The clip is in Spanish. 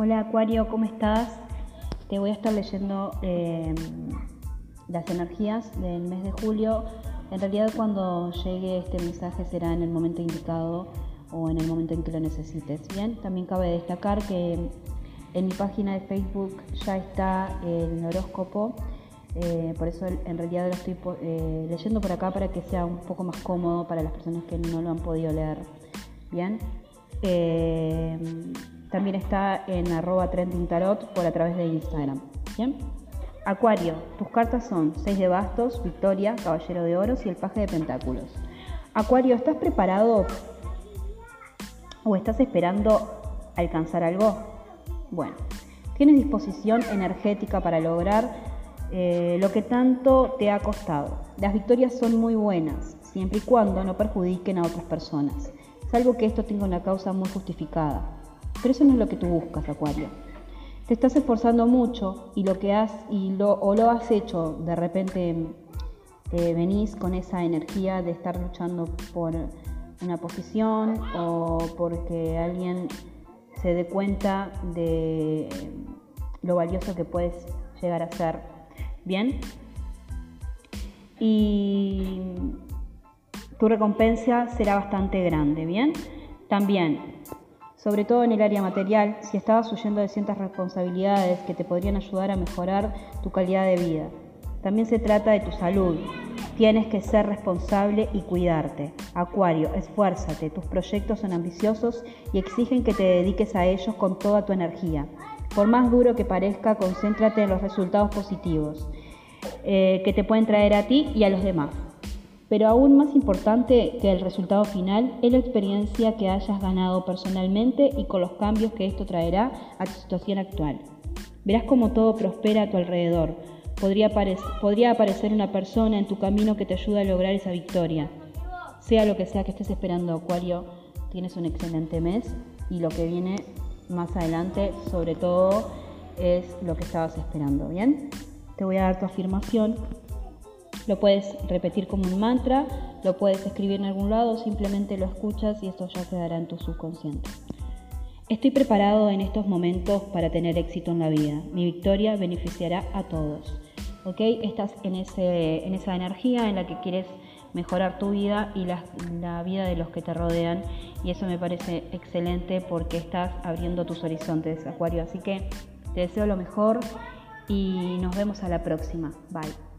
Hola Acuario, ¿cómo estás? Te voy a estar leyendo eh, las energías del mes de julio. En realidad cuando llegue este mensaje será en el momento indicado o en el momento en que lo necesites. Bien, también cabe destacar que en mi página de Facebook ya está el horóscopo. Eh, por eso en realidad lo estoy eh, leyendo por acá para que sea un poco más cómodo para las personas que no lo han podido leer. Bien. También está en arroba trending tarot por a través de Instagram. Acuario, tus cartas son 6 de bastos, victoria, caballero de oros y el paje de pentáculos. Acuario, ¿estás preparado o estás esperando alcanzar algo? Bueno, tienes disposición energética para lograr eh, lo que tanto te ha costado. Las victorias son muy buenas, siempre y cuando no perjudiquen a otras personas, salvo que esto tenga una causa muy justificada. Pero eso no es lo que tú buscas, Acuario. Te estás esforzando mucho y lo que has y lo, o lo has hecho, de repente eh, venís con esa energía de estar luchando por una posición o porque alguien se dé cuenta de lo valioso que puedes llegar a ser. Bien. Y tu recompensa será bastante grande. Bien. También sobre todo en el área material, si estabas huyendo de ciertas responsabilidades que te podrían ayudar a mejorar tu calidad de vida. También se trata de tu salud. Tienes que ser responsable y cuidarte. Acuario, esfuérzate. Tus proyectos son ambiciosos y exigen que te dediques a ellos con toda tu energía. Por más duro que parezca, concéntrate en los resultados positivos eh, que te pueden traer a ti y a los demás. Pero aún más importante que el resultado final es la experiencia que hayas ganado personalmente y con los cambios que esto traerá a tu situación actual. Verás cómo todo prospera a tu alrededor. Podría, podría aparecer una persona en tu camino que te ayude a lograr esa victoria. Sea lo que sea que estés esperando, Acuario, tienes un excelente mes y lo que viene más adelante, sobre todo, es lo que estabas esperando. ¿Bien? Te voy a dar tu afirmación lo puedes repetir como un mantra, lo puedes escribir en algún lado, simplemente lo escuchas y esto ya quedará en tu subconsciente. Estoy preparado en estos momentos para tener éxito en la vida. Mi victoria beneficiará a todos. ¿Ok? Estás en, ese, en esa energía en la que quieres mejorar tu vida y la, la, vida de los que te rodean. Y eso me parece excelente porque estás abriendo tus horizontes, Acuario. Así que te deseo lo mejor y nos vemos a la próxima. Bye.